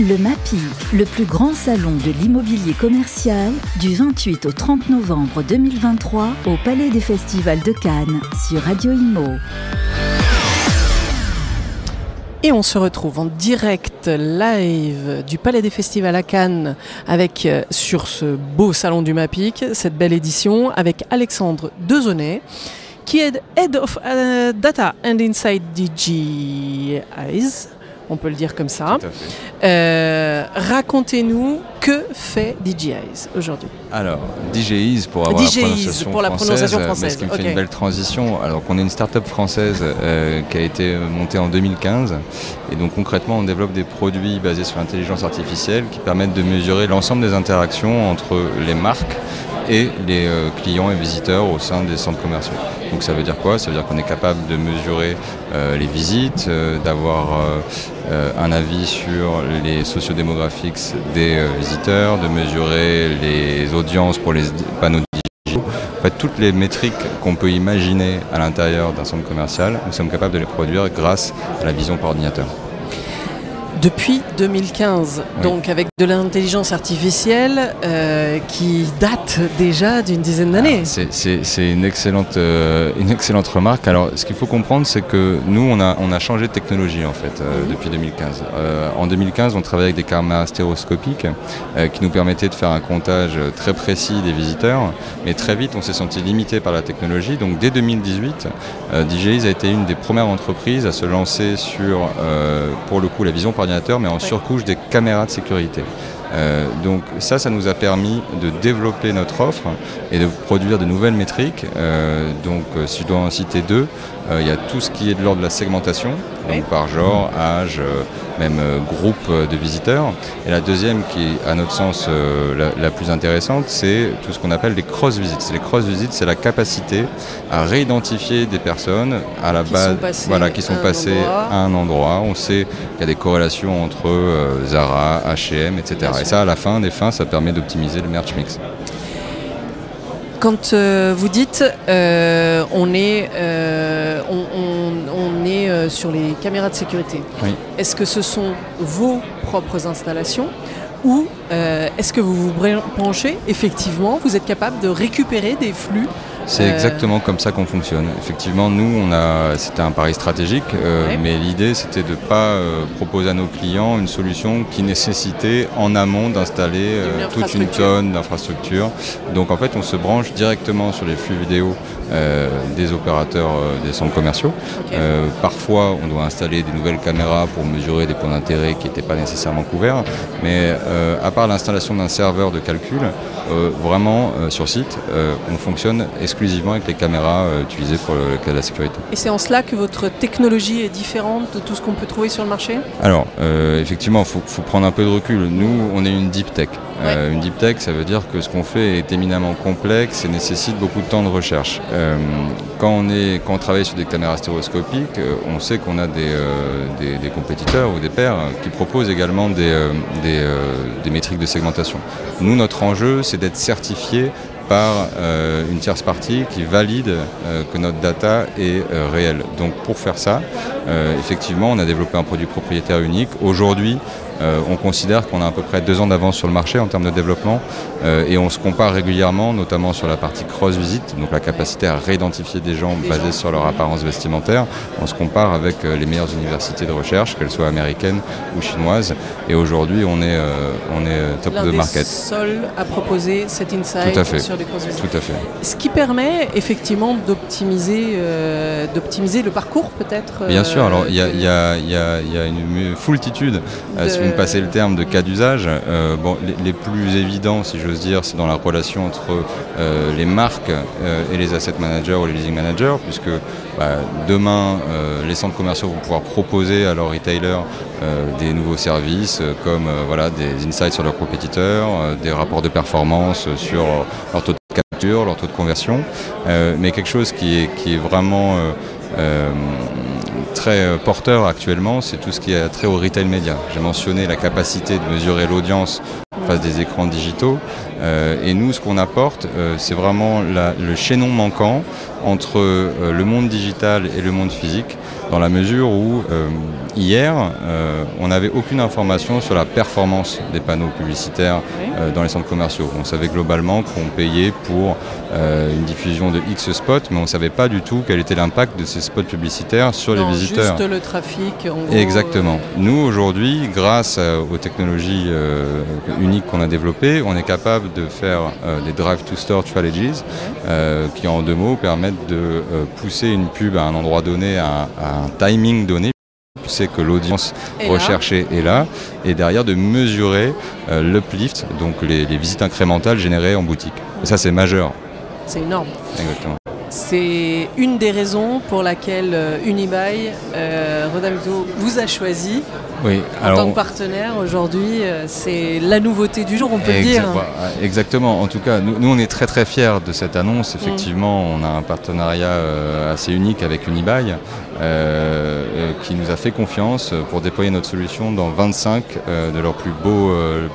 Le MAPI, le plus grand salon de l'immobilier commercial, du 28 au 30 novembre 2023 au Palais des Festivals de Cannes sur Radio Imo. Et on se retrouve en direct live du Palais des Festivals à Cannes avec euh, sur ce beau salon du MAPIC, cette belle édition avec Alexandre Dezonnet qui est Head of euh, Data and Inside DJIs on peut le dire comme ça. Euh, racontez-nous que fait DJIs aujourd'hui. Alors, DJIs pour avoir la prononciation pour la prononciation française, qui me fait une belle transition. Alors qu'on est une start-up française euh, qui a été montée en 2015 et donc concrètement on développe des produits basés sur l'intelligence artificielle qui permettent de mesurer l'ensemble des interactions entre les marques et les euh, clients et visiteurs au sein des centres commerciaux. Donc ça veut dire quoi? Ça veut dire qu'on est capable de mesurer les visites, d'avoir un avis sur les sociodémographiques des euh, visiteurs, de mesurer les audiences pour les panneaux digitaux. En fait, toutes les métriques qu'on peut imaginer à l'intérieur d'un centre commercial, nous sommes capables de les produire grâce à la vision par ordinateur depuis 2015, donc avec de l'intelligence artificielle euh, qui date déjà d'une dizaine d'années. C'est une, excellente, euh, une excellente remarque. Alors ce qu'il faut comprendre, c'est que nous, on a, on a changé de technologie en fait euh, mhm. depuis 2015. en 2015, on travaillait avec des caméras stéréoscopiques qui nous permettaient de faire un comptage très précis des visiteurs, mais très vite, on s'est senti limité par la technologie. Donc dès 2018, DJI a été une des premières entreprises à se lancer sur, pour le coup, la vision par mais en surcouche des caméras de sécurité. Euh, donc ça, ça nous a permis de développer notre offre et de produire de nouvelles métriques. Euh, donc euh, si je dois en citer deux, il y a tout ce qui est de l'ordre de la segmentation, donc par genre, âge, même groupe de visiteurs. Et la deuxième, qui est à notre sens la, plus intéressante, c'est tout ce qu'on appelle les cross-visites. Les cross-visites, c'est la capacité à réidentifier des personnes à la base, voilà, qui sont passées à un endroit. On sait qu'il y a des corrélations entre Zara, H&M, etc. Et ça, à la fin des fins, ça permet d'optimiser le merch mix. Quand euh, vous dites euh, on est, euh, on, est sur les caméras de sécurité, est-ce que ce sont vos propres installations ou est-ce que vous vous branchez effectivement, vous êtes capable de récupérer des flux c'est euh. exactement comme ça qu'on fonctionne. Effectivement, nous, on a, c'était un pari stratégique, euh, mais l'idée, c'était de ne pas euh, proposer à nos clients une solution qui nécessitait en amont d'installer toute une tonne d'infrastructures. Donc, en fait, on se branche directement sur les flux vidéo des opérateurs des centres commerciaux. parfois, on doit installer des nouvelles caméras pour mesurer des points d'intérêt qui n'étaient pas nécessairement couverts. Mais à part l'installation d'un serveur de calcul, vraiment sur site, on fonctionne exclusivement avec les caméras euh, utilisées pour le, cas de la sécurité. Et c'est en cela que votre technologie est différente de tout ce qu'on peut trouver sur le marché? Alors, euh, effectivement, il faut, prendre un peu de recul. Nous, on est une deep tech. Euh, une deep tech, ça veut dire que ce qu'on fait est éminemment complexe et nécessite beaucoup de temps de recherche. quand, on est, quand on travaille sur des caméras stéréoscopiques, on sait qu'on a des, des, compétiteurs ou des pairs qui proposent également des, des métriques de segmentation. Nous, notre enjeu, c'est d'être certifié par euh, une tierce partie qui valide euh, que notre data est euh, réelle. Donc pour faire ça, effectivement, on a développé un produit propriétaire unique. Aujourd'hui, euh, on considère qu'on a à peu près deux ans d'avance sur le marché en termes de développement euh, et on se compare régulièrement, notamment sur la partie cross-visite, donc la capacité à réidentifier des gens basés sur leur apparence vestimentaire. On se compare avec euh, les meilleures universités de recherche, qu'elles soient américaines ou chinoises. Et aujourd'hui, on est, on est top de market. seul à proposer cet insight sur les cross-visites. Tout à fait. Ce qui permet effectivement d'optimiser, d'optimiser le parcours peut-être. Bien sûr. Alors il y, a, une foultitude passer le terme de cas d'usage. Euh, bon, les, plus évidents, si j'ose dire, c'est dans la relation entre euh, les marques euh, et les asset managers ou les leasing managers, puisque bah, demain, les centres commerciaux vont pouvoir proposer à leurs retailers des nouveaux services, comme voilà, des insights sur leurs compétiteurs, des rapports de performance sur leur taux de capture, leur taux de conversion, mais quelque chose qui est, qui est vraiment très euh, porteur actuellement, c'est tout ce qui est trait au retail média. J'ai mentionné la capacité de mesurer l'audience face des écrans digitaux. Euh, et nous, ce qu'on apporte, euh, c'est vraiment le chaînon manquant entre euh, le monde digital et le monde physique, dans la mesure où euh, hier, euh, on n'avait aucune information sur la performance des panneaux publicitaires euh, dans les centres commerciaux. On savait globalement qu'on payait pour une diffusion de X spots, mais on ne savait pas du tout quel était l'impact de ces spots publicitaires sur Non, les visiteurs. Juste le trafic. En gros, Exactement. Nous, aujourd'hui, grâce aux technologies uniques qu'on a développées, on est capable de faire des drive-to-store strategies qui, en deux mots, permettent de euh, pousser une pub à un endroit donné, à, à un timing donné c'est que l'audience recherchée est là, et derrière de mesurer euh, l'uplift, donc les, les visites incrémentales générées en boutique. Et ça, c'est majeur. C'est énorme. Exactement. C'est une des raisons pour laquelle euh, Unibail, euh, vous a choisi Oui, en tant que partenaire aujourd'hui. euh, c'est la nouveauté du jour, on peut Exa- dire. Exactement. En tout cas, nous, nous, on est très très fiers de cette annonce. Effectivement, on a un partenariat euh, assez unique avec Unibail euh, qui nous a fait confiance pour déployer notre solution dans 25 euh, de leurs plus beaux,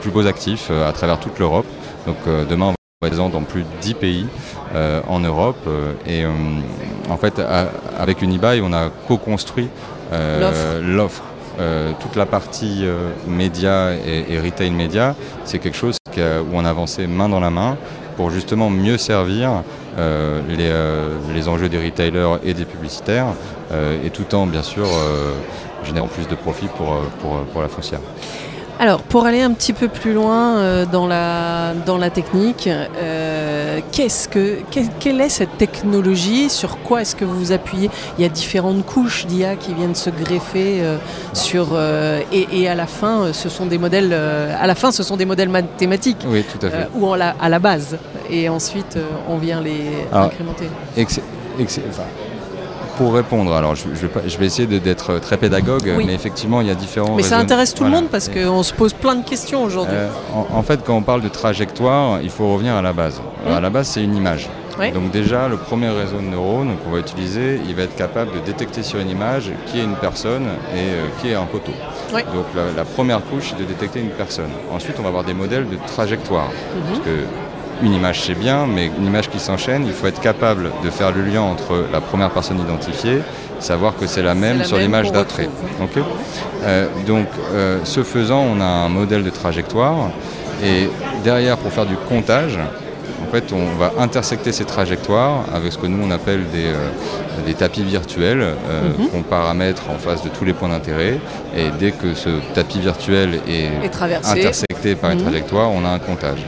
plus beaux actifs à travers toute l'Europe. Donc demain, présent dans plus de 10 pays euh, en Europe. euh, et euh, en fait, à- avec Unibail, on a co-construit euh, L'offre. Euh, toute la partie euh, média et, et retail média, c'est quelque chose où on a avancé main dans la main pour justement mieux servir euh, les, euh, les enjeux des retailers et des publicitaires, euh, et tout en bien sûr euh, générant plus de profit pour, pour, pour la foncière. Alors, pour aller un petit peu plus loin euh, dans, la, dans la technique, euh, qu'est-ce que, quelle, quelle est cette technologie? Sur quoi est-ce que vous vous appuyez? Il y a différentes couches d'IA qui viennent se greffer euh, sur et, et à la fin, ce sont des modèles. à la fin, ce sont des modèles mathématiques Oui, tout à fait. ou à la base, et ensuite on vient les Alors, incrémenter. Ex- ex- enfin, pour répondre, alors je, je vais, pas- je vais essayer d'être très pédagogue, Oui. mais effectivement il y a différents. Mais ça intéresse tout voilà. le monde parce qu'on se pose plein de questions aujourd'hui. Euh, en, en fait, quand on parle de trajectoire, il faut revenir à la base. Mmh. À la base, c'est une image. Donc déjà, le premier réseau de neurones qu'on va utiliser, il va être capable de détecter sur une image qui est une personne et euh, qui est un poteau. Donc la, la première couche, c'est de détecter une personne. Ensuite, on va avoir des modèles de trajectoire. Mhm. Parce que une image, c'est bien, mais une image qui s'enchaîne, il faut être capable de faire le lien entre la première personne identifiée, savoir que c'est la même la sur l'image d'après. Euh, donc, euh, ce faisant, on a un modèle de trajectoire. Et derrière, pour faire du comptage, en fait, on va intersecter ces trajectoires avec ce que nous on appelle des, euh, des tapis virtuels euh, Mhm. qu'on paramètre en face de tous les points d'intérêt. Et dès que ce tapis virtuel est, intersecté par une Mhm. trajectoire, on a un comptage.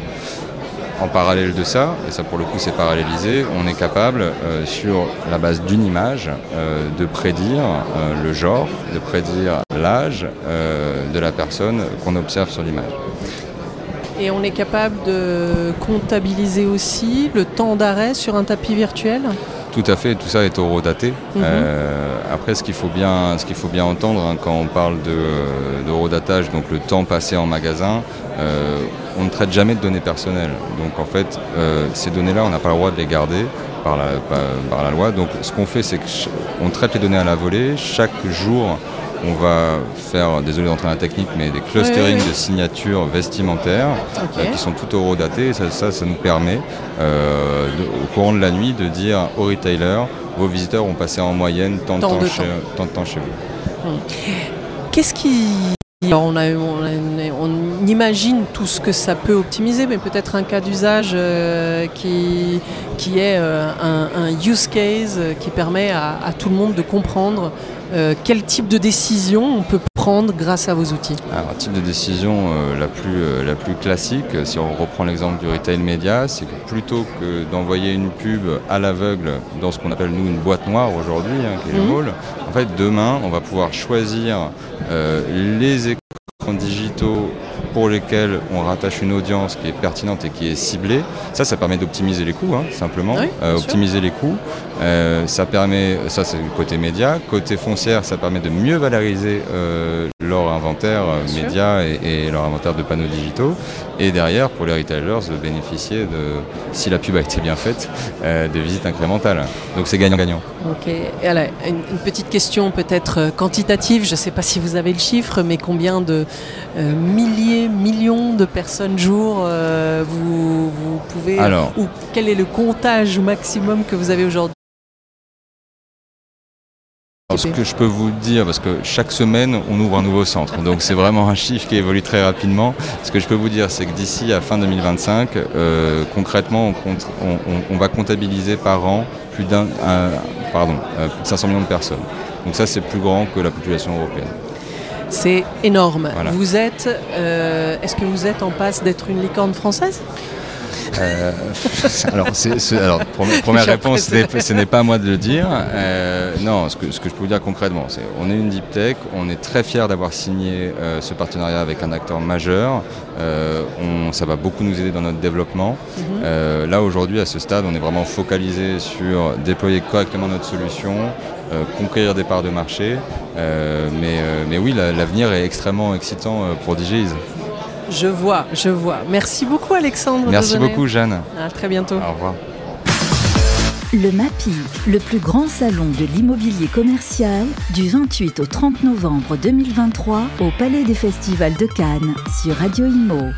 En parallèle de ça, et ça pour le coup c'est parallélisé, on est capable, euh, sur la base d'une image, euh, de prédire euh, le genre, de prédire l'âge de la personne qu'on observe sur l'image. Et on est capable de comptabiliser aussi le temps d'arrêt sur un tapis virtuel? Tout à fait, tout ça est horodaté. Euh, après, ce qu'il faut faut bien entendre hein, quand on parle de, donc le temps passé en magasin, euh, on ne traite jamais de données personnelles. Donc en fait, euh, ces données-là, on n'a pas le droit de les garder par la, par, par la loi. Donc ce qu'on fait, c'est qu'on traite les données à la volée. Chaque jour, on va faire, désolé d'entrer dans la technique, mais des clusterings Oui, oui, oui. de signatures vestimentaires euh, qui sont toutes horodatées. Et ça, ça, ça nous permet, euh, de- au courant de la nuit, de dire aux retailers, vos visiteurs ont passé en moyenne tant de, temps, de chez, temps. tant de temps chez vous. Qu'est-ce qui... On, a, on, a- on imagine tout ce que ça peut optimiser, mais peut-être un cas d'usage euh, qui, qui est euh, un, un use case euh, qui permet à, à tout le monde de comprendre euh, quel type de décision on peut prendre grâce à vos outils. Alors, un type de décision la, plus, la plus classique, si on reprend l'exemple du retail média, c'est que plutôt que d'envoyer une pub à l'aveugle dans ce qu'on appelle nous une boîte noire aujourd'hui, hein, qui est le mall, en fait demain on va pouvoir choisir euh, les écrans digitaux pour lesquels on rattache une audience qui est pertinente et qui est ciblée. Ça, ça permet d'optimiser les coûts, hein, simplement. Oui, sûr. optimiser les coûts. Euh, ça permet, ça c'est le côté média. Côté foncière, ça permet de mieux valoriser euh, leur inventaire euh, Bien média et, et leur inventaire de panneaux digitaux. Et derrière, pour les retailers, de bénéficier de, si la pub a été bien faite, euh, de visites incrémentales. Donc c'est gagnant-gagnant. Ok. Et alors, une, une petite question peut-être euh, quantitative. Je ne sais pas si vous avez le chiffre, mais combien de euh, milliers, millions de personnes jour euh, vous, vous pouvez Alors. ou quel est le comptage maximum que vous avez aujourd'hui? Ce que je peux vous dire, parce que chaque semaine, on ouvre un nouveau centre, donc c'est vraiment un chiffre qui évolue très rapidement. Ce que je peux vous dire, c'est que d'ici à fin 2025, euh, concrètement, on, va comptabiliser par an plus d'un, pardon, euh, plus de 500 millions de personnes. Donc ça, c'est plus grand que la population européenne. C'est énorme. Vous êtes, euh, est-ce que vous êtes en passe d'être une licorne française? Euh, alors, première réponse, ce n'est pas à moi de le dire. Euh, non, ce que, ce que, je peux vous dire concrètement, c'est on est une deep tech, on est très fiers d'avoir signé euh, ce partenariat avec un acteur majeur. On, ça va beaucoup nous aider dans notre développement. Mhm. là, aujourd'hui, à ce stade, on est vraiment focalisé sur déployer correctement notre solution, conquérir des parts de marché. mais, mais oui, l'avenir est extrêmement excitant pour DJs. Je vois, je vois. Merci beaucoup Alexandre. Merci beaucoup Jeanne. À très bientôt. Au revoir. Le MAPI, le plus grand salon de l'immobilier commercial, du 28 au 30 novembre 2023 au Palais des Festivals de Cannes sur Radio Imo.